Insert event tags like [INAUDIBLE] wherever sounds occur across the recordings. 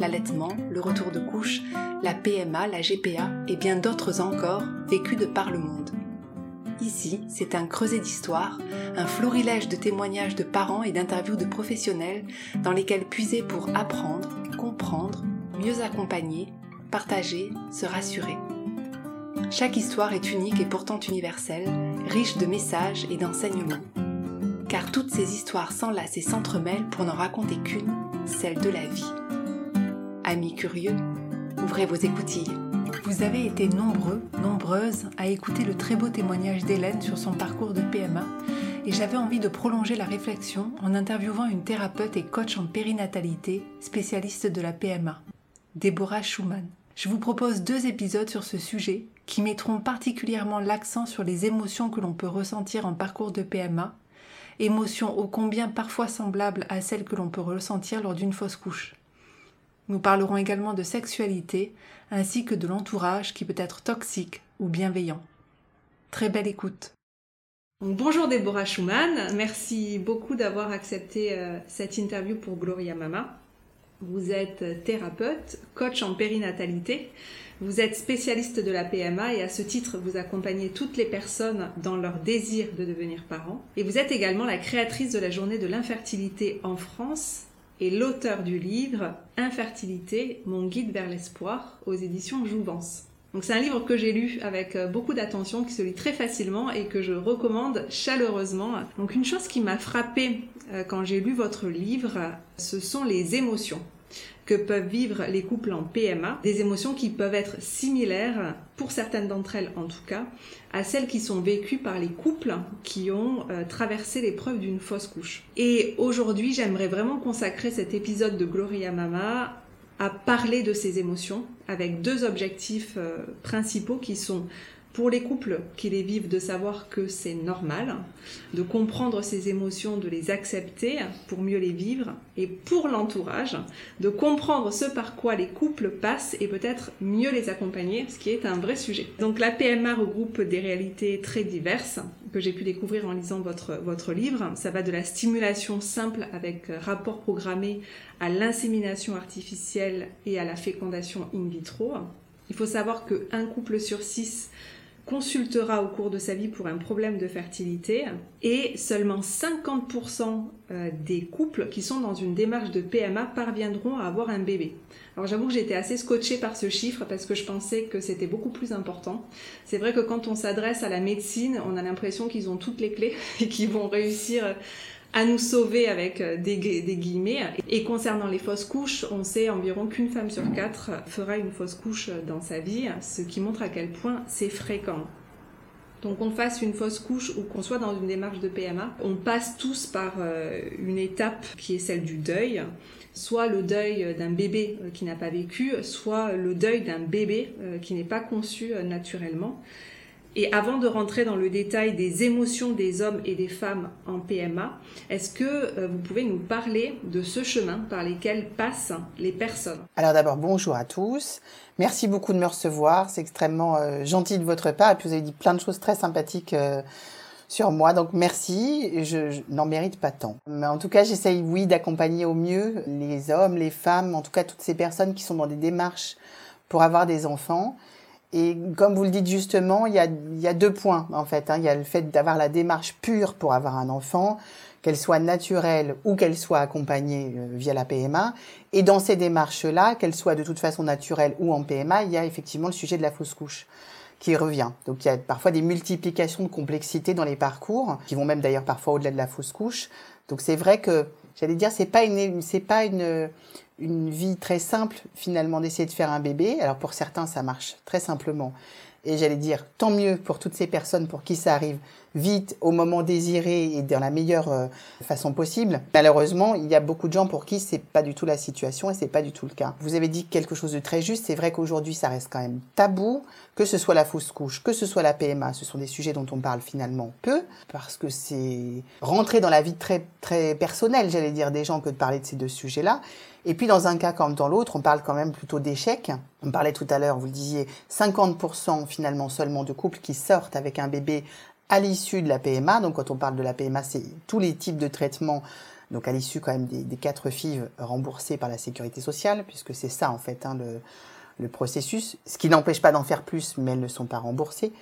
l'allaitement, le retour de couche, la PMA, la GPA et bien d'autres encore vécus de par le monde. Ici, c'est un creuset d'histoire, un florilège de témoignages de parents et d'interviews de professionnels dans lesquels puiser pour apprendre, comprendre, mieux accompagner, partager, se rassurer. Chaque histoire est unique et pourtant universelle, riche de messages et d'enseignements. Car toutes ces histoires s'enlacent et s'entremêlent pour n'en raconter qu'une, celle de la vie. Amis curieux, ouvrez vos écoutilles. Vous avez été nombreux, nombreuses à écouter le très beau témoignage d'Hélène sur son parcours de PMA et j'avais envie de prolonger la réflexion en interviewant une thérapeute et coach en périnatalité, spécialiste de la PMA, Déborah Schumann. Je vous propose deux épisodes sur ce sujet qui mettront particulièrement l'accent sur les émotions que l'on peut ressentir en parcours de PMA, émotions ô combien parfois semblables à celles que l'on peut ressentir lors d'une fausse couche. Nous parlerons également de sexualité ainsi que de l'entourage qui peut être toxique ou bienveillant. Très belle écoute. Bonjour Déborah Schumann, merci beaucoup d'avoir accepté euh, cette interview pour Gloria Mama. Vous êtes thérapeute, coach en périnatalité, vous êtes spécialiste de la PMA et à ce titre vous accompagnez toutes les personnes dans leur désir de devenir parents. Et vous êtes également la créatrice de la journée de l'infertilité en France et l'auteur du livre Infertilité, mon guide vers l'espoir aux éditions Jouvence. Donc c'est un livre que j'ai lu avec euh, beaucoup d'attention, qui se lit très facilement et que je recommande chaleureusement. Donc une chose qui m'a frappée euh, quand j'ai lu votre livre, ce sont les émotions que peuvent vivre les couples en PMA, des émotions qui peuvent être similaires, pour certaines d'entre elles en tout cas, à celles qui sont vécues par les couples qui ont euh, traversé l'épreuve d'une fausse couche. Et aujourd'hui, j'aimerais vraiment consacrer cet épisode de Gloria Mama à parler de ces émotions avec deux objectifs euh, principaux qui sont pour les couples qui les vivent, de savoir que c'est normal, de comprendre ces émotions, de les accepter pour mieux les vivre, et pour l'entourage, de comprendre ce par quoi les couples passent et peut-être mieux les accompagner, ce qui est un vrai sujet. Donc la PMA regroupe des réalités très diverses que j'ai pu découvrir en lisant votre, votre livre. Ça va de la stimulation simple avec rapport programmé à l'insémination artificielle et à la fécondation in vitro. Il faut savoir qu'un couple sur six consultera au cours de sa vie pour un problème de fertilité et seulement 50% euh, des couples qui sont dans une démarche de PMA parviendront à avoir un bébé. Alors j'avoue que j'étais assez scotchée par ce chiffre parce que je pensais que c'était beaucoup plus important. C'est vrai que quand on s'adresse à la médecine, on a l'impression qu'ils ont toutes les clés [LAUGHS] et qu'ils vont réussir à nous sauver avec euh, des, guillemets. Et concernant les fausses couches, on sait environ qu'une femme sur quatre fera une fausse couche dans sa vie, ce qui montre à quel point c'est fréquent. Donc qu'on fasse une fausse couche ou qu'on soit dans une démarche de PMA, on passe tous par euh, une étape qui est celle du deuil, soit le deuil d'un bébé euh, qui n'a pas vécu, soit le deuil d'un bébé qui n'est pas conçu naturellement. Et avant de rentrer dans le détail des émotions des hommes et des femmes en PMA, est-ce que euh, vous pouvez nous parler de ce chemin par lequel passent les personnes? Alors d'abord, bonjour à tous. Merci beaucoup de me recevoir. C'est extrêmement euh, gentil de votre part. Et puis vous avez dit plein de choses très sympathiques euh, sur moi. Donc merci. Je, je n'en mérite pas tant. Mais en tout cas, j'essaye, oui, d'accompagner au mieux les hommes, les femmes, en tout cas toutes ces personnes qui sont dans des démarches pour avoir des enfants et comme vous le dites justement, il y a, y a deux points en fait. Hein. Il y a le fait d'avoir la démarche pure pour avoir un enfant, qu'elle soit naturelle ou qu'elle soit accompagnée euh, via la PMA. Et dans ces démarches-là, qu'elle soit de toute façon naturelle ou en PMA, il y a effectivement le sujet de la fausse couche qui revient. Donc il y a parfois des multiplications de complexité dans les parcours, qui vont même d'ailleurs parfois au-delà de la fausse couche. Donc c'est vrai que j'allais dire c'est pas une c'est pas une une vie très simple finalement d'essayer de faire un bébé. Alors pour certains ça marche très simplement, Et j'allais dire, tant mieux pour toutes ces personnes pour qui ça arrive vite, au moment désiré et dans la meilleure euh, façon possible. Malheureusement, il y a beaucoup de gens pour qui c'est pas du tout la situation et c'est pas du tout le cas. Vous avez dit quelque chose de très juste. C'est vrai qu'aujourd'hui, ça reste quand même tabou, que ce soit la fausse couche, que ce soit la PMA. Ce sont des sujets dont on parle finalement peu parce que c'est rentrer dans la vie très, très personnelle, j'allais dire, des gens que de parler de ces deux sujets-là. Et puis dans un cas comme dans l'autre, on parle quand même plutôt d'échec. On parlait tout à l'heure, vous le disiez, 50% finalement seulement de couples qui sortent avec un bébé à l'issue de la PMA. Donc quand on parle de la PMA, c'est tous les types de traitements. Donc à l'issue quand même des, quatre FIV remboursés par la sécurité sociale, puisque c'est ça en fait hein, le, le processus. Ce qui n'empêche pas d'en faire plus, mais elles ne sont pas remboursées.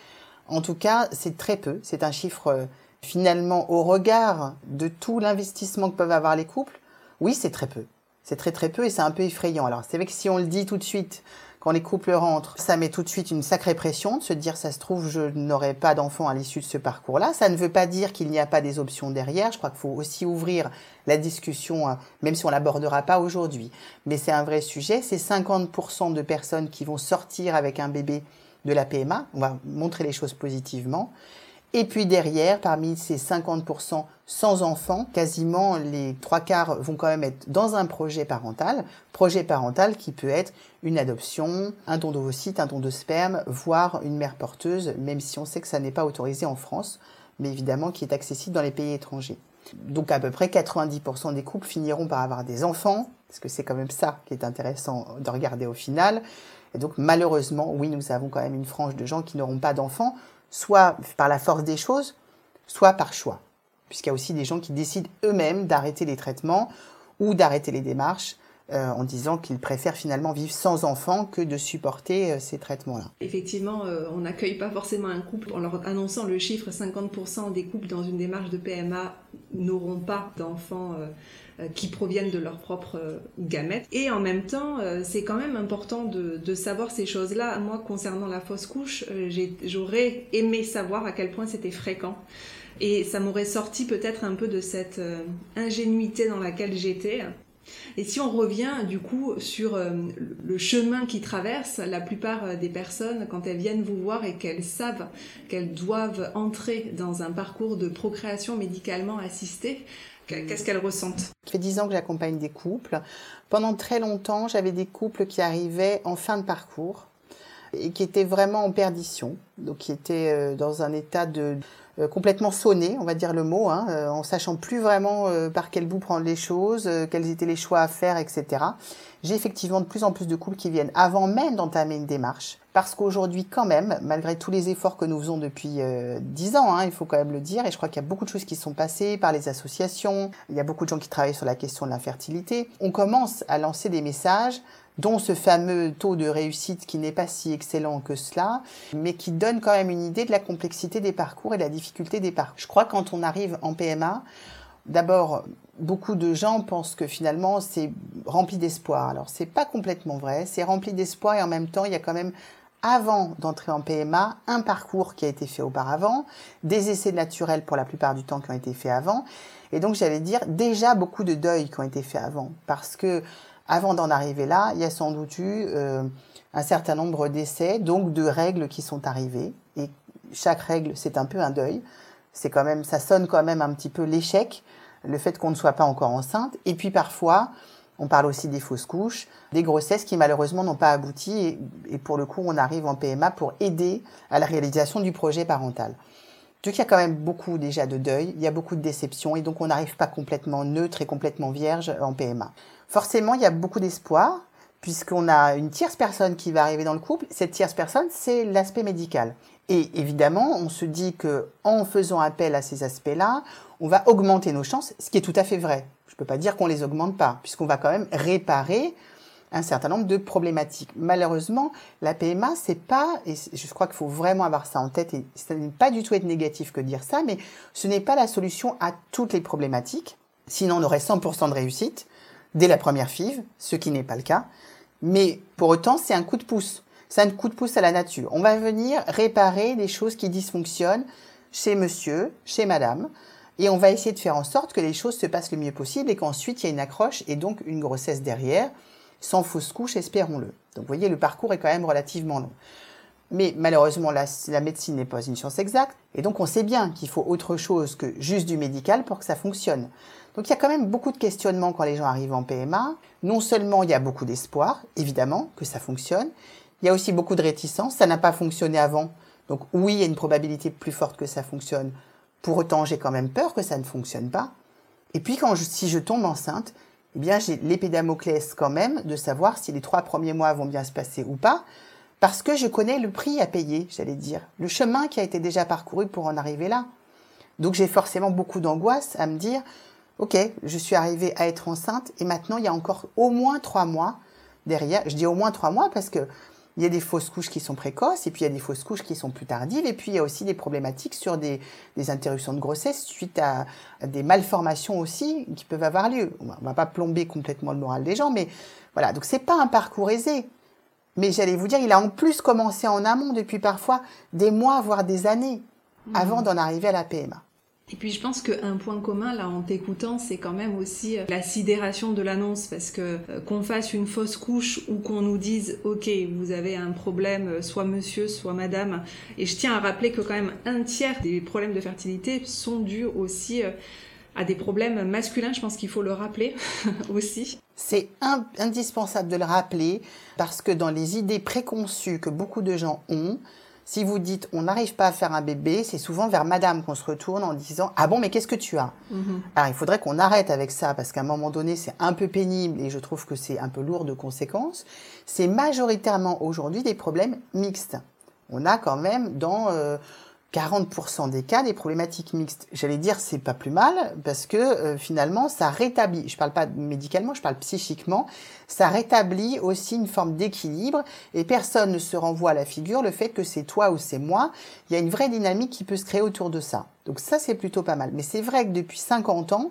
En tout cas, c'est très peu. C'est un chiffre euh, finalement au regard de tout l'investissement que peuvent avoir les couples. Oui, c'est très peu. C'est très très peu et c'est un peu effrayant. Alors c'est vrai que si on le dit tout de suite, quand les couples rentrent, ça met tout de suite une sacrée pression de se dire ça se trouve je n'aurai pas d'enfant à l'issue de ce parcours-là. Ça ne veut pas dire qu'il n'y a pas des options derrière. Je crois qu'il faut aussi ouvrir la discussion, hein, même si on l'abordera pas aujourd'hui. Mais c'est un vrai sujet. C'est 50% de personnes qui vont sortir avec un bébé de la PMA. On va montrer les choses positivement. Et puis derrière, parmi ces 50% sans enfants, quasiment les trois quarts vont quand même être dans un projet parental. Projet parental qui peut être une adoption, un don d'ovocytes, un don de sperme, voire une mère porteuse, même si on sait que ça n'est pas autorisé en France, mais évidemment qui est accessible dans les pays étrangers. Donc à peu près 90% des couples finiront par avoir des enfants, parce que c'est quand même ça qui est intéressant de regarder au final. Et donc malheureusement, oui, nous avons quand même une frange de gens qui n'auront pas d'enfants, soit par la force des choses, soit par choix. Puisqu'il y a aussi des gens qui décident eux-mêmes d'arrêter les traitements ou d'arrêter les démarches euh, en disant qu'ils préfèrent finalement vivre sans enfants que de supporter euh, ces traitements-là. Effectivement, euh, on n'accueille pas forcément un couple en leur annonçant le chiffre 50% des couples dans une démarche de PMA n'auront pas d'enfants qui proviennent de leurs propres gamètes. Et en même temps, c'est quand même important de, de savoir ces choses-là. Moi, concernant la fausse couche, j'aurais aimé savoir à quel point c'était fréquent. Et ça m'aurait sorti peut-être un peu de cette ingénuité dans laquelle j'étais. Et si on revient du coup sur euh, le chemin qui traverse, la plupart euh, des personnes, quand elles viennent vous voir et qu'elles savent qu'elles doivent entrer dans un parcours de procréation médicalement assistée, qu'est-ce qu'elles ressentent? Ça fait dix ans que j'accompagne des couples. Pendant très longtemps, j'avais des couples qui arrivaient en fin de parcours et qui étaient vraiment en perdition, donc qui étaient euh, dans un état de complètement sonné, on va dire le mot, hein, euh, en sachant plus vraiment euh, par quel bout prendre les choses, quels étaient les choix à faire, etc. J'ai effectivement de plus en plus de couples qui viennent avant même d'entamer une démarche, parce qu'aujourd'hui quand même, malgré tous les efforts que nous faisons depuis dix ans, hein, il faut quand même le dire, et je crois qu'il y a beaucoup de choses qui sont passées par les associations, il y a beaucoup de gens qui travaillent sur la question de l'infertilité, on commence à lancer des messages dont ce fameux taux de réussite qui n'est pas si excellent que cela, mais qui donne quand même une idée de la complexité des parcours et de la difficulté des parcours. Je crois quand on arrive en PMA, d'abord, beaucoup de gens pensent que finalement c'est rempli d'espoir. Alors c'est pas complètement vrai, c'est rempli d'espoir et en même temps il y a quand même avant d'entrer en PMA, un parcours qui a été fait auparavant, des essais naturels pour la plupart du temps qui ont été faits avant, et donc j'allais dire déjà beaucoup de deuils qui ont été faits avant, parce que avant d'en arriver là, il y a sans doute eu euh, un certain nombre d'essais, donc de règles qui sont arrivées. Et chaque règle, c'est un peu un deuil. C'est quand même, ça sonne quand même un petit peu l'échec, le fait qu'on ne soit pas encore enceinte. Et puis parfois, on parle aussi des fausses couches, des grossesses qui malheureusement n'ont pas abouti. Et, et, pour le coup, on arrive en PMA pour aider à la réalisation du projet parental. Donc il y a quand même beaucoup déjà de deuil, il y a beaucoup de déceptions et donc on n'arrive pas complètement neutre et complètement vierge en PMA forcément, il y a beaucoup d'espoir, puisqu'on a une tierce personne qui va arriver dans le couple. Cette tierce personne, c'est l'aspect médical. Et évidemment, on se dit que en faisant appel à ces aspects-là, on va augmenter nos chances, ce qui est tout à fait vrai. Je ne peux pas dire qu'on les augmente pas, puisqu'on va quand même réparer un certain nombre de problématiques. Malheureusement, la PMA, c'est pas, et je crois qu'il faut vraiment avoir ça en tête, et ce n'est pas du tout être négatif que dire ça, mais ce n'est pas la solution à toutes les problématiques. Sinon, on aurait 100% de réussite dès la première FIV, ce qui n'est pas le cas. Mais pour autant, c'est un coup de pouce. C'est un coup de pouce à la nature. On va venir réparer des choses qui dysfonctionnent chez monsieur, chez madame, et on va essayer de faire en sorte que les choses se passent le mieux possible et qu'ensuite il y a une accroche et donc une grossesse derrière, sans fausse couche, espérons-le. Donc vous voyez, le parcours est quand même relativement long. Mais malheureusement, la médecine n'est pas une science exacte. Et donc, on sait bien qu'il faut autre chose que juste du médical pour que ça fonctionne. Donc, il y a quand même beaucoup de questionnements quand les gens arrivent en PMA. Non seulement il y a beaucoup d'espoir, évidemment, que ça fonctionne. Il y a aussi beaucoup de réticence. Ça n'a pas fonctionné avant. Donc, oui, il y a une probabilité plus forte que ça fonctionne. Pour autant, j'ai quand même peur que ça ne fonctionne pas. Et puis, quand si je tombe enceinte, eh bien, j'ai l'épée Damoclès quand même de savoir si les trois premiers mois vont bien se passer ou pas, parce que je connais le prix à payer, j'allais dire, le chemin qui a été déjà parcouru pour en arriver là. Donc, j'ai forcément beaucoup d'angoisse à me dire, OK, je suis arrivée à être enceinte et maintenant, il y a encore au moins trois mois derrière. Je dis au moins trois mois parce que il y a des fausses couches qui sont précoces et puis il y a des fausses couches qui sont plus tardives et puis il y a aussi des problématiques sur des, des interruptions de grossesse suite à, des malformations aussi qui peuvent avoir lieu. On va pas plomber complètement le moral des gens, mais voilà. Donc c'est pas un parcours aisé. Mais j'allais vous dire, il a en plus commencé en amont depuis parfois des mois, voire des années, mmh. avant d'en arriver à la PMA. Et puis je pense qu'un point commun là en t'écoutant, c'est quand même aussi euh, la sidération de l'annonce parce que euh, qu'on fasse une fausse couche ou qu'on nous dise OK, vous avez un problème, euh, soit monsieur, soit madame. Et je tiens à rappeler que quand même un tiers des problèmes de fertilité sont dus aussi à des problèmes masculins. Je pense qu'il faut le rappeler [LAUGHS] aussi. C'est indispensable de le rappeler parce que dans les idées préconçues que beaucoup de gens ont, si vous dites on n'arrive pas à faire un bébé, c'est souvent vers madame qu'on se retourne en disant ah bon mais qu'est-ce que tu as? Mhm. Alors il faudrait qu'on arrête avec ça parce qu'à un moment donné c'est un peu pénible et je trouve que c'est un peu lourd de conséquences. C'est majoritairement aujourd'hui des problèmes mixtes. On a quand même dans euh, 40% des cas des problématiques mixtes. J'allais dire c'est pas plus mal parce que euh, finalement ça rétablit, je parle pas médicalement, je parle psychiquement, ça rétablit aussi une forme d'équilibre et personne ne se renvoie à la figure le fait que c'est toi ou c'est moi, il y a une vraie dynamique qui peut se créer autour de ça. Donc ça c'est plutôt pas mal. Mais c'est vrai que depuis 50 ans,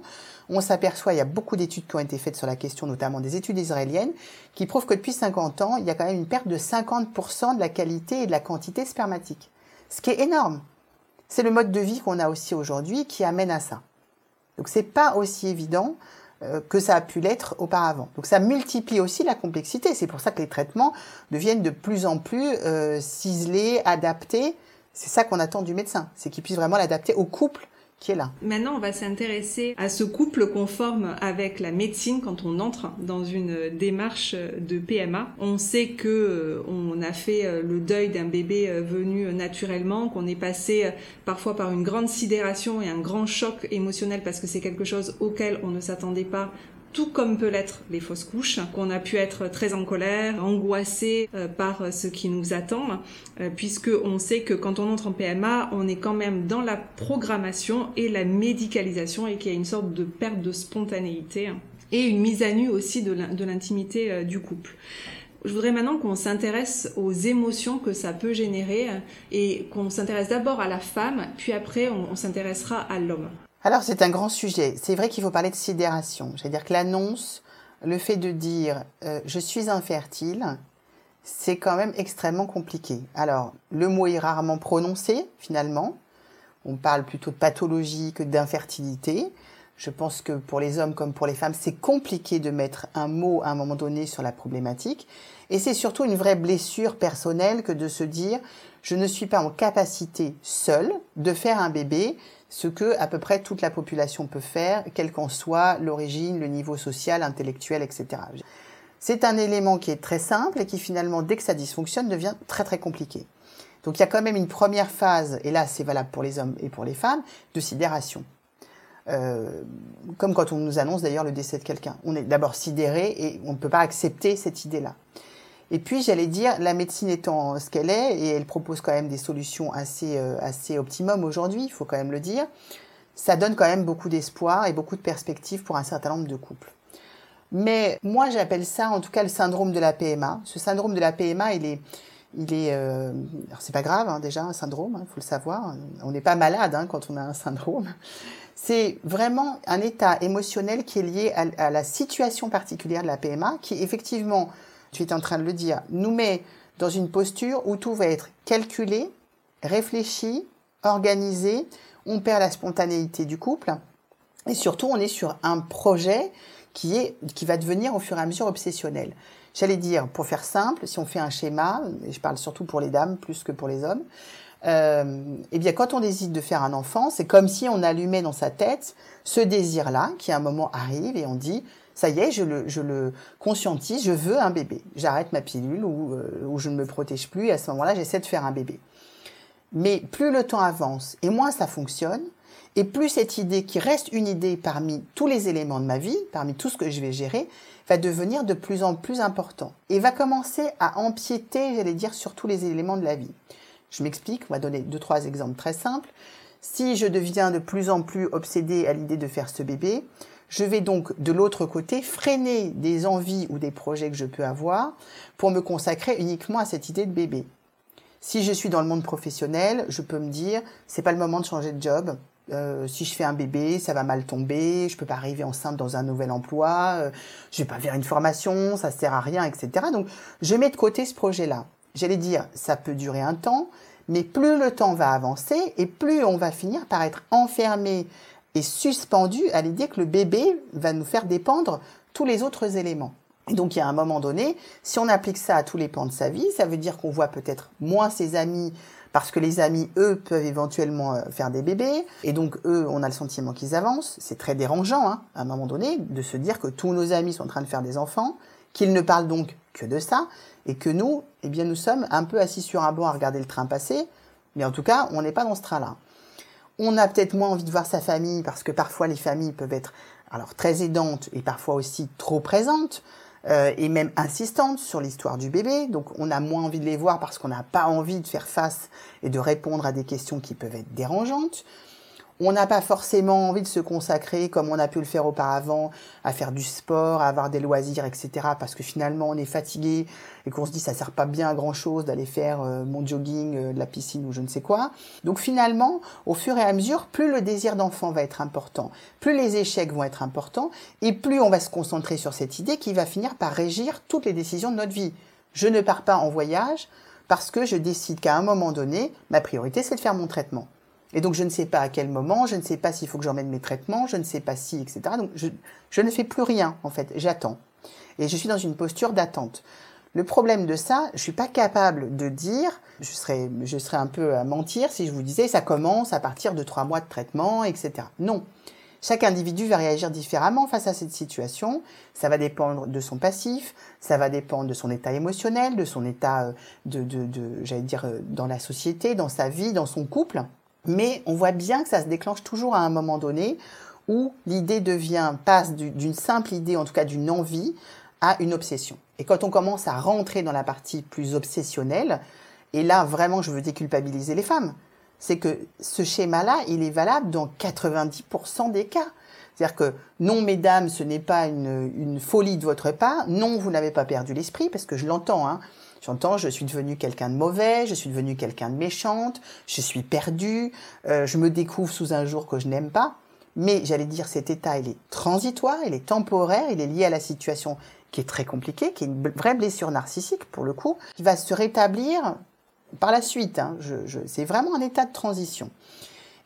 on s'aperçoit, il y a beaucoup d'études qui ont été faites sur la question, notamment des études israéliennes, qui prouvent que depuis 50 ans, il y a quand même une perte de 50% de la qualité et de la quantité spermatique ce qui est énorme. C'est le mode de vie qu'on a aussi aujourd'hui qui amène à ça. Donc c'est pas aussi évident euh, que ça a pu l'être auparavant. Donc ça multiplie aussi la complexité. C'est pour ça que les traitements deviennent de plus en plus euh, ciselés, adaptés. C'est ça qu'on attend du médecin, c'est qu'il puisse vraiment l'adapter au couple Maintenant, on va s'intéresser à ce couple qu'on forme avec la médecine quand on entre dans une démarche de PMA. On sait que euh, on a fait euh, le deuil d'un bébé euh, venu naturellement, qu'on est passé parfois par une grande sidération et un grand choc émotionnel parce que c'est quelque chose auquel on ne s'attendait pas tout comme peut l'être les fausses couches, qu'on a pu être très en colère, angoissé euh, par ce qui nous attend, euh, puisque on sait que quand on entre en PMA, on est quand même dans la programmation et la médicalisation et qu'il y a une sorte de perte de spontanéité et une mise à nu aussi de l'intimité euh, du couple. Je voudrais maintenant qu'on s'intéresse aux émotions que ça peut générer et qu'on s'intéresse d'abord à la femme, puis après on s'intéressera à l'homme. Alors c'est un grand sujet. C'est vrai qu'il faut parler de sidération. C'est-à-dire que l'annonce, le fait de dire euh, je suis infertile, c'est quand même extrêmement compliqué. Alors le mot est rarement prononcé finalement. On parle plutôt de pathologie que d'infertilité. Je pense que pour les hommes comme pour les femmes, c'est compliqué de mettre un mot à un moment donné sur la problématique. Et c'est surtout une vraie blessure personnelle que de se dire je ne suis pas en capacité seule de faire un bébé ce que à peu près toute la population peut faire, quelle qu'en soit l'origine, le niveau social, intellectuel, etc. C'est un élément qui est très simple et qui finalement, dès que ça dysfonctionne, devient très très compliqué. Donc il y a quand même une première phase, et là c'est valable pour les hommes et pour les femmes, de sidération. Euh, comme quand on nous annonce d'ailleurs le décès de quelqu'un. On est d'abord sidéré et on ne peut pas accepter cette idée-là. Et puis, j'allais dire, la médecine étant ce qu'elle est, et elle propose quand même des solutions assez, euh, assez optimum aujourd'hui, il faut quand même le dire, ça donne quand même beaucoup d'espoir et beaucoup de perspectives pour un certain nombre de couples. Mais moi, j'appelle ça, en tout cas, le syndrome de la PMA. Ce syndrome de la PMA, il est, il est, euh, alors c'est pas grave hein, déjà un syndrome, il hein, faut le savoir. On n'est pas malade hein, quand on a un syndrome. C'est vraiment un état émotionnel qui est lié à, la situation particulière de la PMA, qui effectivement tu es en train de le dire, nous met dans une posture où tout va être calculé, réfléchi, organisé, on perd la spontanéité du couple. Et surtout on est sur un projet qui est qui va devenir au fur et à mesure obsessionnel. J'allais dire, pour faire simple, si on fait un schéma, et je parle surtout pour les dames plus que pour les hommes, euh, eh bien, quand on décide de faire un enfant, c'est comme si on allumait dans sa tête ce désir-là, qui à un moment arrive et on dit, ça y est, je le, je conscientise, je veux un bébé. J'arrête ma pilule ou, euh, ou je ne me protège plus et à ce moment-là, j'essaie de faire un bébé. Mais plus le temps avance et moins ça fonctionne, et plus cette idée qui reste une idée parmi tous les éléments de ma vie, parmi tout ce que je vais gérer, va devenir de plus en plus important et va commencer à empiéter, j'allais dire, sur tous les éléments de la vie. Je m'explique, on va donner deux, trois exemples très simples. Si je deviens de plus en plus obsédée à l'idée de faire ce bébé, je vais donc de l'autre côté freiner des envies ou des projets que je peux avoir pour me consacrer uniquement à cette idée de bébé. Si je suis dans le monde professionnel, je peux me dire c'est pas le moment de changer de job. Euh, si je fais un bébé, ça va mal tomber. Je peux pas arriver enceinte dans un nouvel emploi. Euh, je vais pas faire une formation, ça sert à rien, etc. Donc je mets de côté ce projet-là. J'allais dire ça peut durer un temps, mais plus le temps va avancer et plus on va finir par être enfermé suspendu à l'idée que le bébé va nous faire dépendre tous les autres éléments. Et donc, il y a un moment donné, si on applique ça à tous les pans de sa vie, ça veut dire qu'on voit peut-être moins ses amis parce que les amis, eux, peuvent éventuellement euh, faire des bébés. Et donc, eux, on a le sentiment qu'ils avancent. C'est très dérangeant, hein, à un moment donné, de se dire que tous nos amis sont en train de faire des enfants, qu'ils ne parlent donc que de ça, et que nous, eh bien, nous sommes un peu assis sur un banc à regarder le train passer. Mais en tout cas, on n'est pas dans ce train-là. On a peut-être moins envie de voir sa famille parce que parfois les familles peuvent être alors très aidantes et parfois aussi trop présentes euh, et même insistantes sur l'histoire du bébé. Donc on a moins envie de les voir parce qu'on n'a pas envie de faire face et de répondre à des questions qui peuvent être dérangeantes. On n'a pas forcément envie de se consacrer, comme on a pu le faire auparavant, à faire du sport, à avoir des loisirs, etc. Parce que finalement, on est fatigué et qu'on se dit ça sert pas bien à grand chose d'aller faire euh, mon jogging, euh, de la piscine ou je ne sais quoi. Donc finalement, au fur et à mesure, plus le désir d'enfant va être important, plus les échecs vont être importants, et plus on va se concentrer sur cette idée qui va finir par régir toutes les décisions de notre vie. Je ne pars pas en voyage parce que je décide qu'à un moment donné, ma priorité, c'est de faire mon traitement. Et donc je ne sais pas à quel moment, je ne sais pas s'il faut que j'emmène mes traitements, je ne sais pas si, etc. Donc je, je ne fais plus rien en fait, j'attends. Et je suis dans une posture d'attente. Le problème de ça, je suis pas capable de dire, je serais, je serais un peu à mentir si je vous disais ça commence à partir de trois mois de traitement, etc. Non. Chaque individu va réagir différemment face à cette situation. Ça va dépendre de son passif, ça va dépendre de son état émotionnel, de son état euh, de, de, de j'allais dire, euh, dans la société, dans sa vie, dans son couple. Mais on voit bien que ça se déclenche toujours à un moment donné où l'idée devient, passe d'une simple idée, en tout cas d'une envie, à une obsession. Et quand on commence à rentrer dans la partie plus obsessionnelle, et là vraiment je veux déculpabiliser les femmes, c'est que ce schéma-là, il est valable dans 90% des cas. C'est-à-dire que non, mesdames, ce n'est pas une, folie de votre part. Non, vous n'avez pas perdu l'esprit, parce que je l'entends. Hein. J'entends, je suis devenue quelqu'un de mauvais, je suis devenue quelqu'un de méchante, je suis perdue, euh, je me découvre sous un jour que je n'aime pas. Mais j'allais dire, cet état, il est transitoire, il est temporaire, il est lié à la situation qui est très compliquée, qui est une vraie blessure narcissique pour le coup, qui va se rétablir par la suite. Hein. C'est vraiment un état de transition.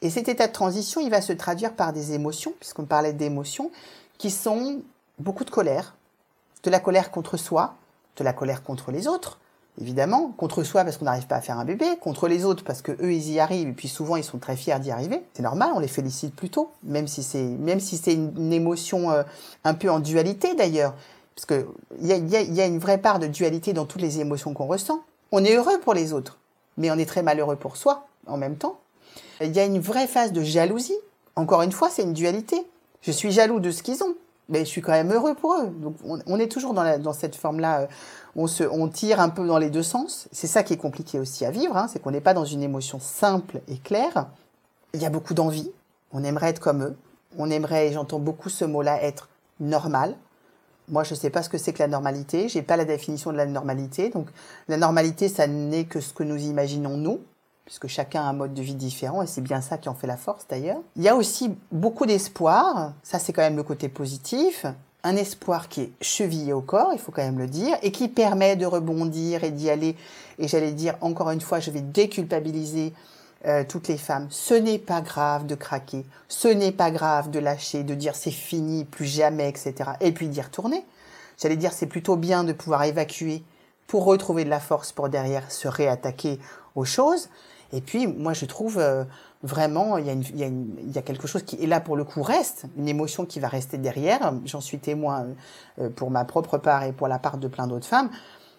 Et cet état de transition, il va se traduire par des émotions, puisqu'on parlait d'émotions, qui sont beaucoup de colère, de la colère contre soi, la colère contre les autres, évidemment, contre soi parce qu'on n'arrive pas à faire un bébé, contre les autres parce que eux ils y arrivent et puis souvent ils sont très fiers d'y arriver. C'est normal, on les félicite plutôt, même si c'est même si c'est une, émotion euh, un peu en dualité d'ailleurs, parce que il y, a, y a une vraie part de dualité dans toutes les émotions qu'on ressent. On est heureux pour les autres, mais on est très malheureux pour soi en même temps. Il y a une vraie phase de jalousie. Encore une fois, c'est une dualité. Je suis jaloux de ce qu'ils ont, mais je suis quand même heureux pour eux. Donc on, est toujours dans, cette forme-là. Euh, on, se, tire un peu dans les deux sens. C'est ça qui est compliqué aussi à vivre, hein, c'est qu'on n'est pas dans une émotion simple et claire. Il y a beaucoup d'envie. On aimerait être comme eux. On aimerait, j'entends beaucoup ce mot-là, être normal. Moi, je ne sais pas ce que c'est que la normalité. J'ai pas la définition de la normalité. Donc, la normalité, ça n'est que ce que nous imaginons nous puisque chacun a un mode de vie différent, et c'est bien ça qui en fait la force d'ailleurs. Il y a aussi beaucoup d'espoir, ça c'est quand même le côté positif, un espoir qui est chevillé au corps, il faut quand même le dire, et qui permet de rebondir et d'y aller. Et j'allais dire, encore une fois, je vais déculpabiliser euh, toutes les femmes. Ce n'est pas grave de craquer, ce n'est pas grave de lâcher, de dire c'est fini, plus jamais, etc. Et puis d'y retourner. j'allais dire, c'est plutôt bien de pouvoir évacuer pour retrouver de la force pour derrière se réattaquer aux choses. Et puis, moi, je trouve euh, vraiment, il y, a y y a quelque chose qui est là pour le coup reste, une émotion qui va rester derrière. J'en suis témoin euh, pour ma propre part et pour la part de plein d'autres femmes.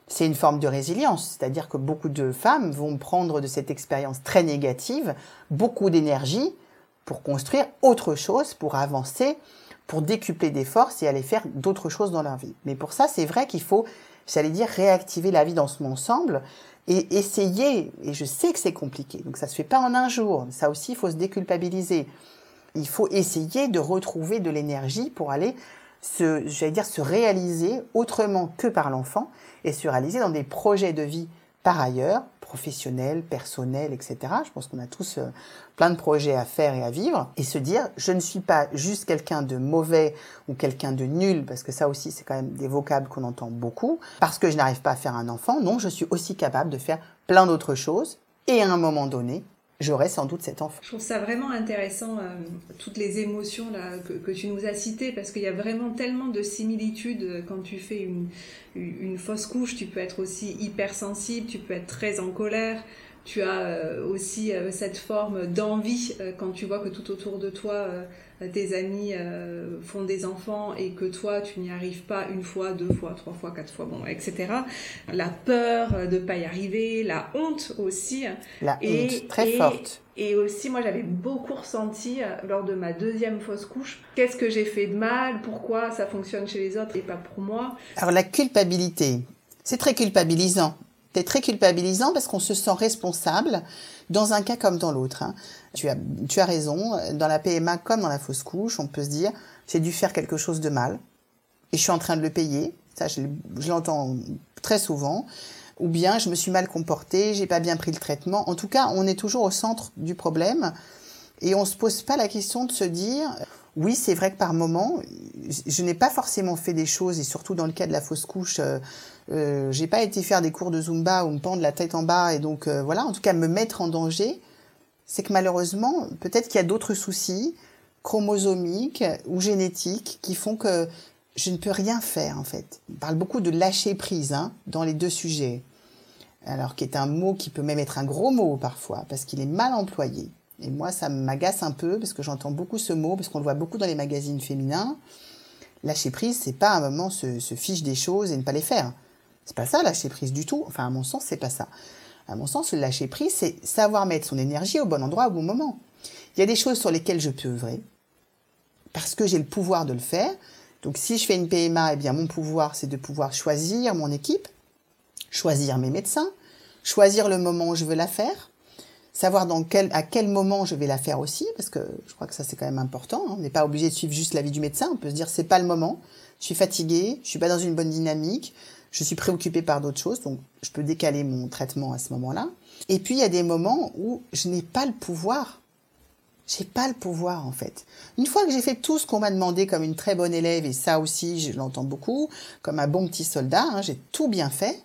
C'est une forme de résilience, c'est-à-dire que beaucoup de femmes vont prendre de cette expérience très négative beaucoup d'énergie pour construire autre chose, pour avancer, pour décupler des forces et aller faire d'autres choses dans leur vie. Mais pour ça, c'est vrai qu'il faut, j'allais dire, réactiver la vie dans son ensemble et essayer, et je sais que c'est compliqué, donc ça se fait pas en un jour, ça aussi il faut se déculpabiliser. Il faut essayer de retrouver de l'énergie pour aller se, j'allais dire, se réaliser autrement que par l'enfant et se réaliser dans des projets de vie par ailleurs, professionnels, personnels, etc. Je pense qu'on a tous euh, plein de projets à faire et à vivre et se dire, je ne suis pas juste quelqu'un de mauvais ou quelqu'un de nul, parce que ça aussi c'est quand même des vocables qu'on entend beaucoup, parce que je n'arrive pas à faire un enfant. Non, je suis aussi capable de faire plein d'autres choses et à un moment donné, j'aurai sans doute cet enfant. Je trouve ça vraiment intéressant, euh, toutes les émotions que, tu nous as citées, parce qu'il y a vraiment tellement de similitudes euh, quand tu fais une, fausse couche. Tu peux être aussi hypersensible, tu peux être très en colère. Tu as euh, aussi cette forme d'envie quand tu vois que tout autour de toi, tes amis euh, font des enfants et que toi, tu n'y arrives pas une fois, deux fois, trois fois, quatre fois, bon, etc. La peur de ne pas y arriver, la honte aussi. La et, honte, très et, forte. Et aussi, moi, j'avais beaucoup ressenti lors de ma deuxième fausse couche, qu'est-ce que j'ai fait de mal, pourquoi ça fonctionne chez les autres et pas pour moi. Alors la culpabilité, c'est très culpabilisant. C'est très culpabilisant parce qu'on se sent responsable dans un cas comme dans l'autre. Hein. Tu, as, tu as raison, dans la PMA comme dans la fausse couche, on peut se dire j'ai dû faire quelque chose de mal et je suis en train de le payer. Ça, je, je l'entends très souvent. Ou bien je me suis mal comporté, j'ai pas bien pris le traitement. En tout cas, on est toujours au centre du problème et on se pose pas la question de se dire oui, c'est vrai que par moment, je n'ai pas forcément fait des choses, et surtout dans le cas de la fausse couche, euh, euh, j'ai pas été faire des cours de zumba ou me pendre la tête en bas, et donc euh, voilà, en tout cas me mettre en danger. C'est que malheureusement, peut-être qu'il y a d'autres soucis chromosomiques ou génétiques qui font que je ne peux rien faire en fait. On parle beaucoup de lâcher prise hein, dans les deux sujets, alors qui est un mot qui peut même être un gros mot parfois parce qu'il est mal employé. Et moi, ça m'agace un peu parce que j'entends beaucoup ce mot, parce qu'on le voit beaucoup dans les magazines féminins. Lâcher prise, c'est pas un moment se, se fiche des choses et ne pas les faire. C'est pas ça, lâcher prise du tout. Enfin, à mon sens, c'est pas ça. À mon sens, le lâcher prise, c'est savoir mettre son énergie au bon endroit au bon moment. Il y a des choses sur lesquelles je peux œuvrer parce que j'ai le pouvoir de le faire. Donc, si je fais une PMA, eh bien, mon pouvoir, c'est de pouvoir choisir mon équipe, choisir mes médecins, choisir le moment où je veux la faire, savoir dans quel, à quel moment je vais la faire aussi, parce que je crois que ça c'est quand même important. Hein. On n'est pas obligé de suivre juste l'avis du médecin. On peut se dire c'est pas le moment. Je suis fatiguée, je suis pas dans une bonne dynamique, je suis préoccupée par d'autres choses, donc je peux décaler mon traitement à ce moment-là. Et puis il y a des moments où je n'ai pas le pouvoir. J'ai pas le pouvoir en fait. Une fois que j'ai fait tout ce qu'on m'a demandé comme une très bonne élève, et ça aussi je l'entends beaucoup, comme un bon petit soldat, hein, j'ai tout bien fait,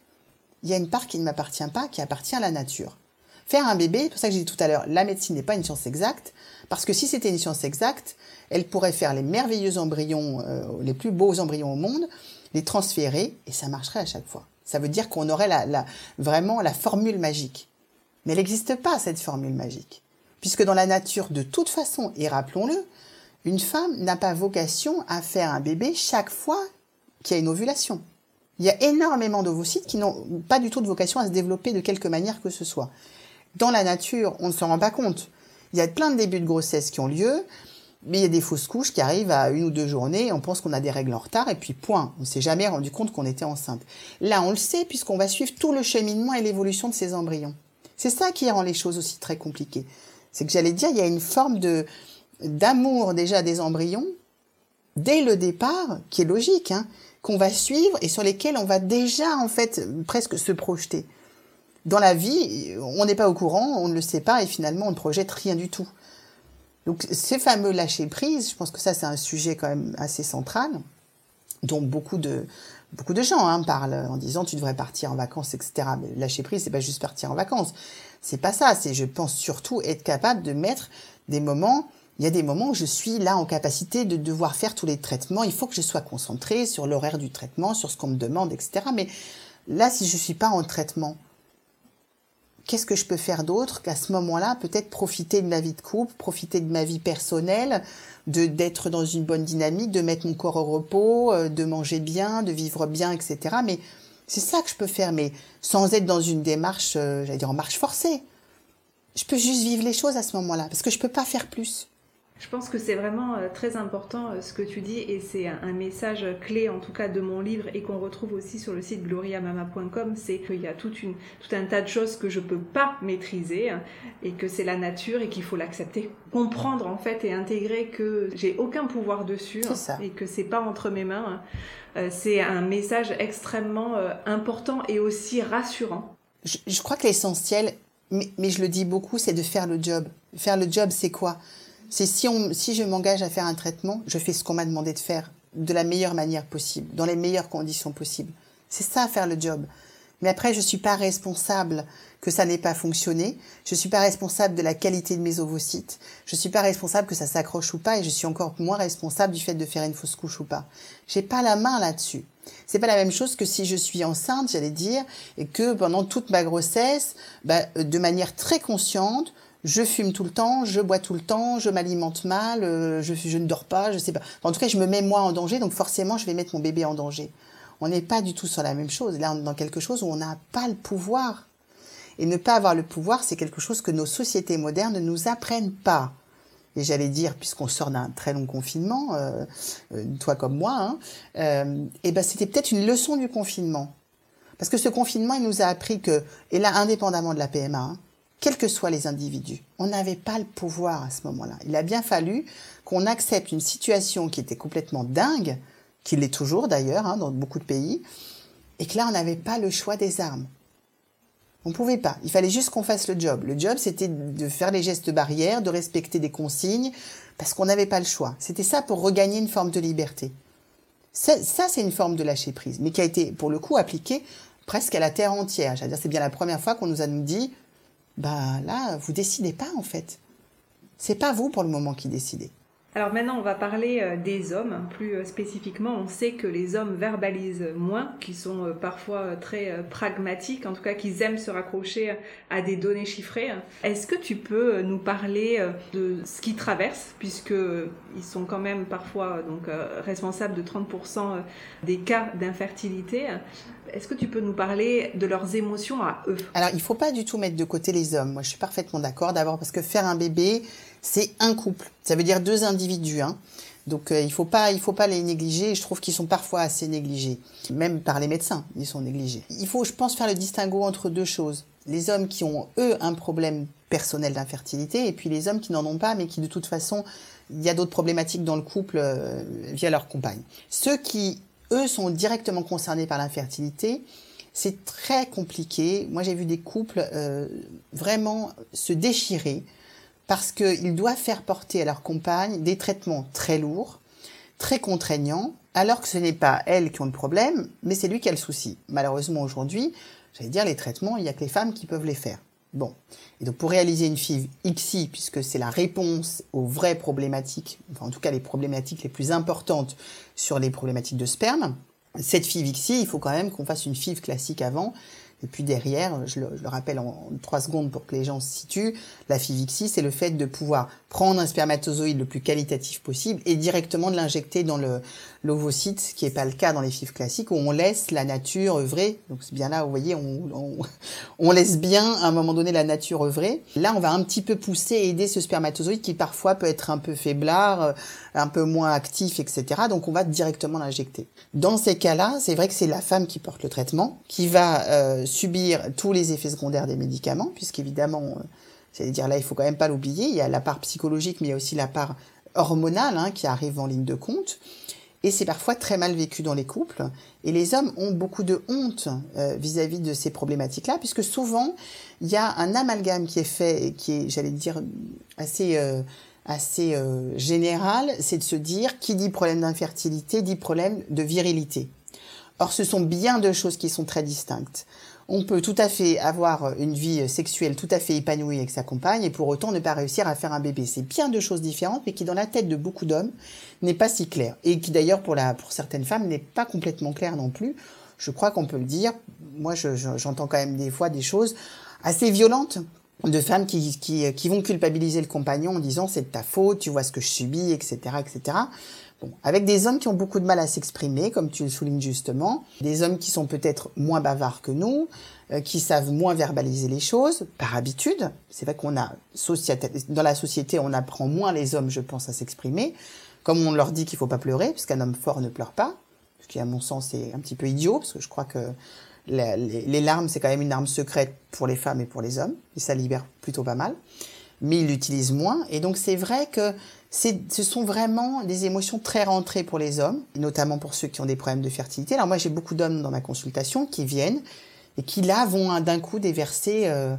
il y a une part qui ne m'appartient pas, qui appartient à la nature. Faire un bébé, c'est pour ça que j'ai dit tout à l'heure, la médecine n'est pas une science exacte, parce que si c'était une science exacte, elle pourrait faire les merveilleux embryons, euh, les plus beaux embryons au monde, les transférer, et ça marcherait à chaque fois. Ça veut dire qu'on aurait la, la, vraiment la formule magique. Mais elle n'existe pas, cette formule magique. Puisque dans la nature, de toute façon, et rappelons-le, une femme n'a pas vocation à faire un bébé chaque fois qu'il y a une ovulation. Il y a énormément d'ovocytes qui n'ont pas du tout de vocation à se développer de quelque manière que ce soit. Dans la nature, on ne s'en rend pas compte. Il y a plein de débuts de grossesse qui ont lieu, mais il y a des fausses couches qui arrivent à une ou deux journées, on pense qu'on a des règles en retard, et puis point. On ne s'est jamais rendu compte qu'on était enceinte. Là, on le sait, puisqu'on va suivre tout le cheminement et l'évolution de ces embryons. C'est ça qui rend les choses aussi très compliquées. C'est que j'allais dire, il y a une forme de d'amour déjà des embryons, dès le départ, qui est logique, hein, qu'on va suivre et sur lesquels on va déjà, en fait, presque se projeter dans la vie, on n'est pas au courant, on ne le sait pas et finalement on ne projette rien du tout. Donc ces fameux lâcher prise, je pense que ça c'est un sujet quand même assez central, dont beaucoup de beaucoup de gens hein, parlent en disant tu devrais partir en vacances, etc. Mais lâcher prise, c'est pas juste partir en vacances, c'est pas ça. C'est je pense surtout être capable de mettre des moments Il y a des moments où je suis là en capacité de devoir faire tous les traitements. Il faut que je sois concentrée sur l'horaire du traitement, sur ce qu'on me demande, etc. Mais là, si je suis pas en traitement, qu'est-ce que je peux faire d'autre qu'à ce moment-là, peut-être profiter de ma vie de couple, profiter de ma vie personnelle, de d'être dans une bonne dynamique, de mettre mon corps au repos, euh, de manger bien, de vivre bien, etc. Mais c'est ça que je peux faire, mais sans être dans une démarche, euh, j'allais dire en marche forcée. Je peux juste vivre les choses à ce moment-là, parce que je peux pas faire plus. Je pense que c'est vraiment euh, très important euh, ce que tu dis et c'est un message clé en tout cas de mon livre et qu'on retrouve aussi sur le site gloriamama.com, c'est qu'il y a toute une, tout un tas de choses que je peux pas maîtriser et que c'est la nature et qu'il faut l'accepter. Comprendre en fait et intégrer que j'ai aucun pouvoir dessus et que c'est pas entre mes mains. Euh, c'est un message extrêmement important et aussi rassurant. Je, crois que l'essentiel, mais, mais je le dis beaucoup, c'est de faire le job. Faire le job, c'est quoi? C'est si, on, si je m'engage à faire un traitement, je fais ce qu'on m'a demandé de faire de la meilleure manière possible, dans les meilleures conditions possibles. C'est ça, faire le job. Mais après, je suis pas responsable que ça n'ait pas fonctionné. Je suis pas responsable de la qualité de mes ovocytes. Je suis pas responsable que ça s'accroche ou pas et je suis encore moins responsable du fait de faire une fausse couche ou pas. J'ai pas la main là-dessus. C'est pas la même chose que si je suis enceinte, j'allais dire, et que pendant toute ma grossesse, bah, de manière très consciente, je fume tout le temps, je bois tout le temps, je m'alimente mal, euh, je, je, ne dors pas, je sais pas. En tout cas, je me mets moi en danger, donc forcément, je vais mettre mon bébé en danger. On n'est pas du tout sur la même chose. Là, on est dans quelque chose où on n'a pas le pouvoir. Et ne pas avoir le pouvoir, c'est quelque chose que nos sociétés modernes ne nous apprennent pas. Et j'allais dire, puisqu'on sort d'un très long confinement, euh, euh toi comme moi, hein, euh, et ben c'était peut-être une leçon du confinement. Parce que ce confinement, il nous a appris que, et là, indépendamment de la PMA, hein, quels que soient les individus. On n'avait pas le pouvoir à ce moment-là. Il a bien fallu qu'on accepte une situation qui était complètement dingue, qui l'est toujours d'ailleurs hein, dans beaucoup de pays, et que là, on n'avait pas le choix des armes. On pouvait pas. Il fallait juste qu'on fasse le job. Le job, c'était de faire les gestes barrières, de respecter des consignes, parce qu'on n'avait pas le choix. C'était ça pour regagner une forme de liberté. Ça, c'est une forme de lâcher prise, mais qui a été, pour le coup, appliquée presque à la terre entière. C'est-à-dire, c'est bien la première fois qu'on nous a dit, bah là, vous décidez pas en fait. C'est pas vous pour le moment qui décidez. Alors maintenant, on va parler euh, des hommes. Plus euh, spécifiquement, on sait que les hommes verbalisent moins, qu'ils sont euh, parfois très pragmatiques, en tout cas qu'ils aiment se raccrocher à des données chiffrées. Est-ce que tu peux nous parler de ce qu'ils traversent, puisque ils sont quand même parfois donc responsables de 30% des cas d'infertilité est-ce que tu peux nous parler de leurs émotions à eux? Alors, il faut pas du tout mettre de côté les hommes. Moi, je suis parfaitement d'accord. D'abord parce que faire un bébé, c'est un couple. Ça veut dire deux individus. Hein. Donc, euh, il faut pas, il faut pas les négliger. Je trouve qu'ils sont parfois assez négligés, même par les médecins, ils sont négligés. Il faut, je pense, faire le distinguo entre deux choses les hommes qui ont eux un problème personnel d'infertilité et puis les hommes qui n'en ont pas mais qui de toute façon il y a d'autres problématiques dans le couple euh, via leur compagne. Ceux qui eux sont directement concernés par l'infertilité, c'est très compliqué. Moi, j'ai vu des couples euh, vraiment se déchirer parce qu'ils doivent faire porter à leur compagne des traitements très lourds, très contraignants, alors que ce n'est pas elles qui ont le problème, mais c'est lui qui a le souci. Malheureusement, aujourd'hui, j'allais dire, les traitements, il n'y a que les femmes qui peuvent les faire. Bon. Et donc, pour réaliser une FIV XI, puisque c'est la réponse aux vraies problématiques, enfin, en tout cas, les problématiques les plus importantes sur les problématiques de sperme, cette FIV XI, il faut quand même qu'on fasse une FIV classique avant. Et puis derrière, je le, rappelle en, trois secondes pour que les gens se situent, la FIVXI, c'est le fait de pouvoir prendre un spermatozoïde le plus qualitatif possible et directement de l'injecter dans le l'ovocyte, ce qui n'est pas le cas dans les FIV classiques, où on laisse la nature œuvrer. Donc c'est bien là, vous voyez, on, on, [LAUGHS] on, laisse bien à un moment donné la nature œuvrer. Là, on va un petit peu pousser et aider ce spermatozoïde qui parfois peut être un peu faiblard, euh, un peu moins actif, etc. Donc on va directement l'injecter. Dans ces cas-là, c'est vrai que c'est la femme qui porte le traitement, qui va euh, subir tous les effets secondaires des médicaments, puisqu'évidemment, euh, c'est-à-dire dire là, il faut quand même pas l'oublier, il y a la part psychologique, mais il y a aussi la part hormonale hein, qui arrive en ligne de compte. Et c'est parfois très mal vécu dans les couples. Et les hommes ont beaucoup de honte euh, vis-à-vis de ces problématiques-là, puisque souvent, il y a un amalgame qui est fait et qui est, j'allais dire, assez, euh, assez général, c'est de se dire, qui dit problème d'infertilité, dit problème de virilité. Or, ce sont bien deux choses qui sont très distinctes. On peut tout à fait avoir une vie sexuelle tout à fait épanouie avec sa compagne et pour autant ne pas réussir à faire un bébé. C'est bien deux choses différentes, mais qui dans la tête de beaucoup d'hommes n'est pas si clair. Et qui d'ailleurs pour certaines femmes n'est pas complètement clair non plus. Je crois qu'on peut le dire. Moi, j'entends quand même des fois des choses assez violentes de femmes qui, qui, qui vont culpabiliser le compagnon en disant c'est de ta faute, tu vois ce que je subis, etc., etc. Bon, avec des hommes qui ont beaucoup de mal à s'exprimer, comme tu le soulignes justement, des hommes qui sont peut-être moins bavards que nous, euh, qui savent moins verbaliser les choses par habitude. C'est vrai qu'on a dans la société, on apprend moins les hommes, je pense, à s'exprimer. Comme on leur dit qu'il faut pas pleurer, puisqu'un homme fort ne pleure pas, ce qui à mon sens est un petit peu idiot, parce que je crois que les, larmes c'est quand même une arme secrète pour les femmes et pour les hommes, et ça libère plutôt pas mal. Mais ils l'utilisent moins, et donc c'est vrai que ce sont vraiment des émotions très rentrées pour les hommes, notamment pour ceux qui ont des problèmes de fertilité. Alors moi, j'ai beaucoup d'hommes dans ma consultation qui viennent et qui là vont d'un coup déverser euh,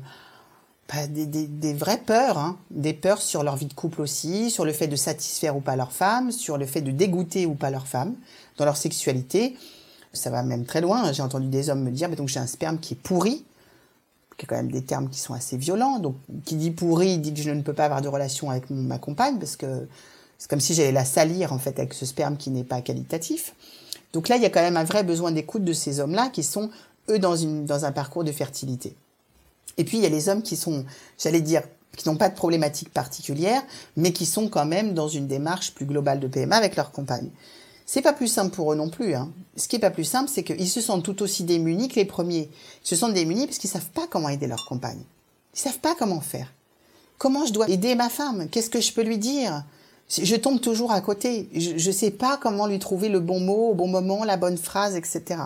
bah, des, vraies peurs, hein. des peurs sur leur vie de couple aussi, sur le fait de satisfaire ou pas leur femme, sur le fait de dégoûter ou pas leur femme dans leur sexualité. Ça va même très loin. J'ai entendu des hommes me dire, donc j'ai un sperme qui est pourri qui est quand même des termes qui sont assez violents. Donc, qui dit pourri, dit que je ne peux pas avoir de relation avec ma compagne, parce que c'est comme si j'allais la salir, en fait, avec ce sperme qui n'est pas qualitatif. Donc là, il y a quand même un vrai besoin d'écoute de ces hommes-là, qui sont, eux, dans, dans un parcours de fertilité. Et puis, il y a les hommes qui sont, j'allais dire, qui n'ont pas de problématique particulière, mais qui sont quand même dans une démarche plus globale de PMA avec leur compagne. C'est pas plus simple pour eux non plus. Hein. Ce qui est pas plus simple, c'est qu'ils se sentent tout aussi démunis que les premiers. Ils se sentent démunis parce qu'ils savent pas comment aider leur compagne. Ils savent pas comment faire. Comment je dois aider ma femme? Qu'est-ce que je peux lui dire? Je tombe toujours à côté. Je ne sais pas comment lui trouver le bon mot, au bon moment, la bonne phrase, etc.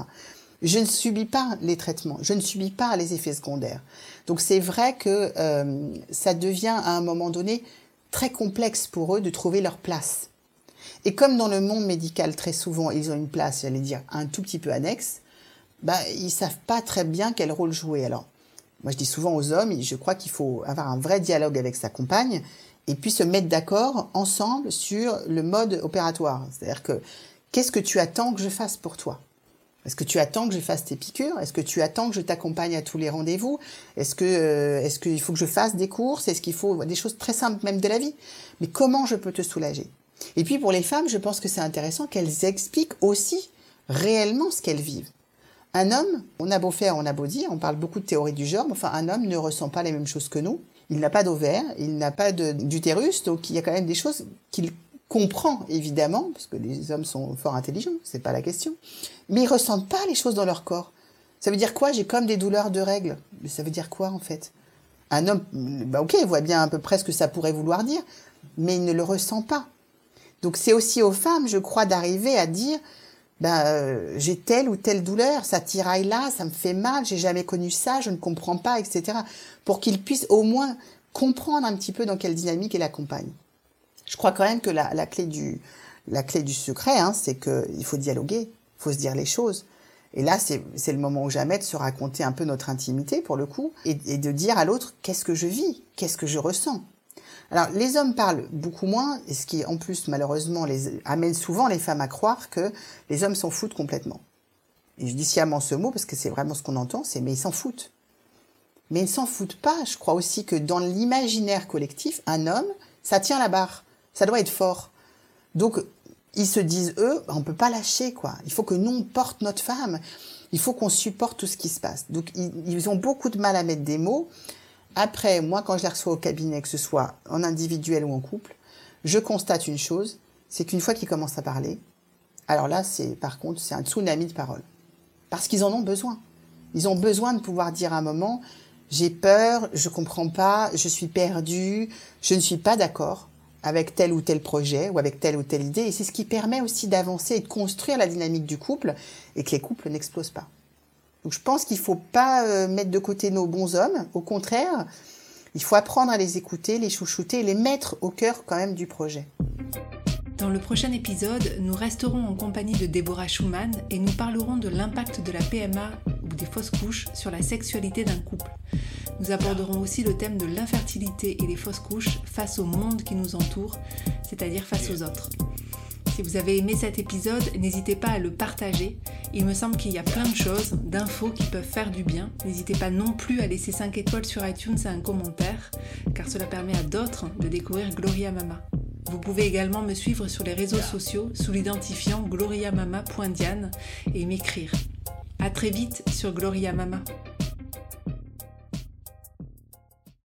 Je ne subis pas les traitements. Je ne subis pas les effets secondaires. Donc c'est vrai que euh, ça devient à un moment donné très complexe pour eux de trouver leur place. Et comme dans le monde médical, très souvent, ils ont une place, j'allais dire, un tout petit peu annexe, bah, ils savent pas très bien quel rôle jouer. Alors, moi, je dis souvent aux hommes, je crois qu'il faut avoir un vrai dialogue avec sa compagne et puis se mettre d'accord ensemble sur le mode opératoire. C'est-à-dire que, qu'est-ce que tu attends que je fasse pour toi? Est-ce que tu attends que je fasse tes piqûres? Est-ce que tu attends que je t'accompagne à tous les rendez-vous? Est-ce que euh, est-ce qu'il faut que je fasse des courses? Est-ce qu'il faut des choses très simples même de la vie? Mais comment je peux te soulager? Et puis pour les femmes, je pense que c'est intéressant qu'elles expliquent aussi réellement ce qu'elles vivent. Un homme, on a beau faire, on a beau dire, on parle beaucoup de théorie du genre, mais enfin un homme ne ressent pas les mêmes choses que nous. Il n'a pas d'ovaire, il n'a pas d'utérus, donc il y a quand même des choses qu'il comprend évidemment, parce que les hommes sont fort intelligents, c'est pas la question. Mais ils ressentent pas les choses dans leur corps. Ça veut dire quoi? J'ai comme des douleurs de règles. Ça veut dire quoi en fait? Un homme, bah ok, il voit bien à peu près ce que ça pourrait vouloir dire, mais il ne le ressent pas. Donc c'est aussi aux femmes, je crois, d'arriver à dire, ben, euh, j'ai telle ou telle douleur, ça tiraille là, ça me fait mal, j'ai jamais connu ça, je ne comprends pas, etc. Pour qu'ils puissent au moins comprendre un petit peu dans quelle dynamique elle accompagne. Je crois quand même que la, la clé du la clé du secret, hein, c'est qu'il faut dialoguer, il faut se dire les choses. Et là, c'est le moment ou jamais de se raconter un peu notre intimité, pour le coup, et de dire à l'autre qu'est-ce que je vis, qu'est-ce que je ressens? Alors, les hommes parlent beaucoup moins, et ce qui, en plus, malheureusement, les amène souvent les femmes à croire que les hommes s'en foutent complètement. Et je dis sciemment ce mot parce que c'est vraiment ce qu'on entend, c'est mais ils s'en foutent. Mais ils ne s'en foutent pas. Je crois aussi que dans l'imaginaire collectif, un homme, ça tient la barre. Ça doit être fort. Donc, ils se disent, eux, on peut pas lâcher, quoi. Il faut que nous, on porte notre femme. Il faut qu'on supporte tout ce qui se passe. Donc, ils ont beaucoup de mal à mettre des mots. Après, moi, quand je les reçois au cabinet, que ce soit en individuel ou en couple, je constate une chose, c'est qu'une fois qu'ils commencent à parler, alors là, c'est par contre, c'est un tsunami de paroles. Parce qu'ils en ont besoin. Ils ont besoin de pouvoir dire à un moment, j'ai peur, je comprends pas, je suis perdu, je ne suis pas d'accord avec tel ou tel projet ou avec telle ou telle idée. Et c'est ce qui permet aussi d'avancer et de construire la dynamique du couple et que les couples n'explosent pas. Donc je pense qu'il ne faut pas euh, mettre de côté nos bons hommes. Au contraire, il faut apprendre à les écouter, les chouchouter les mettre au cœur quand même du projet. Dans le prochain épisode, nous resterons en compagnie de Deborah Schumann et nous parlerons de l'impact de la PMA ou des fausses couches sur la sexualité d'un couple. Nous aborderons aussi le thème de l'infertilité et des fausses couches face au monde qui nous entoure, c'est-à-dire face aux autres. Si vous avez aimé cet épisode, n'hésitez pas à le partager Il me semble qu'il y a plein de choses, d'infos qui peuvent faire du bien. N'hésitez pas non plus à laisser 5 étoiles sur iTunes et un commentaire, car cela permet à d'autres de découvrir Gloria Mama. Vous pouvez également me suivre sur les réseaux sociaux sous l'identifiant gloriamama.diane et m'écrire. A très vite sur Gloria Mama.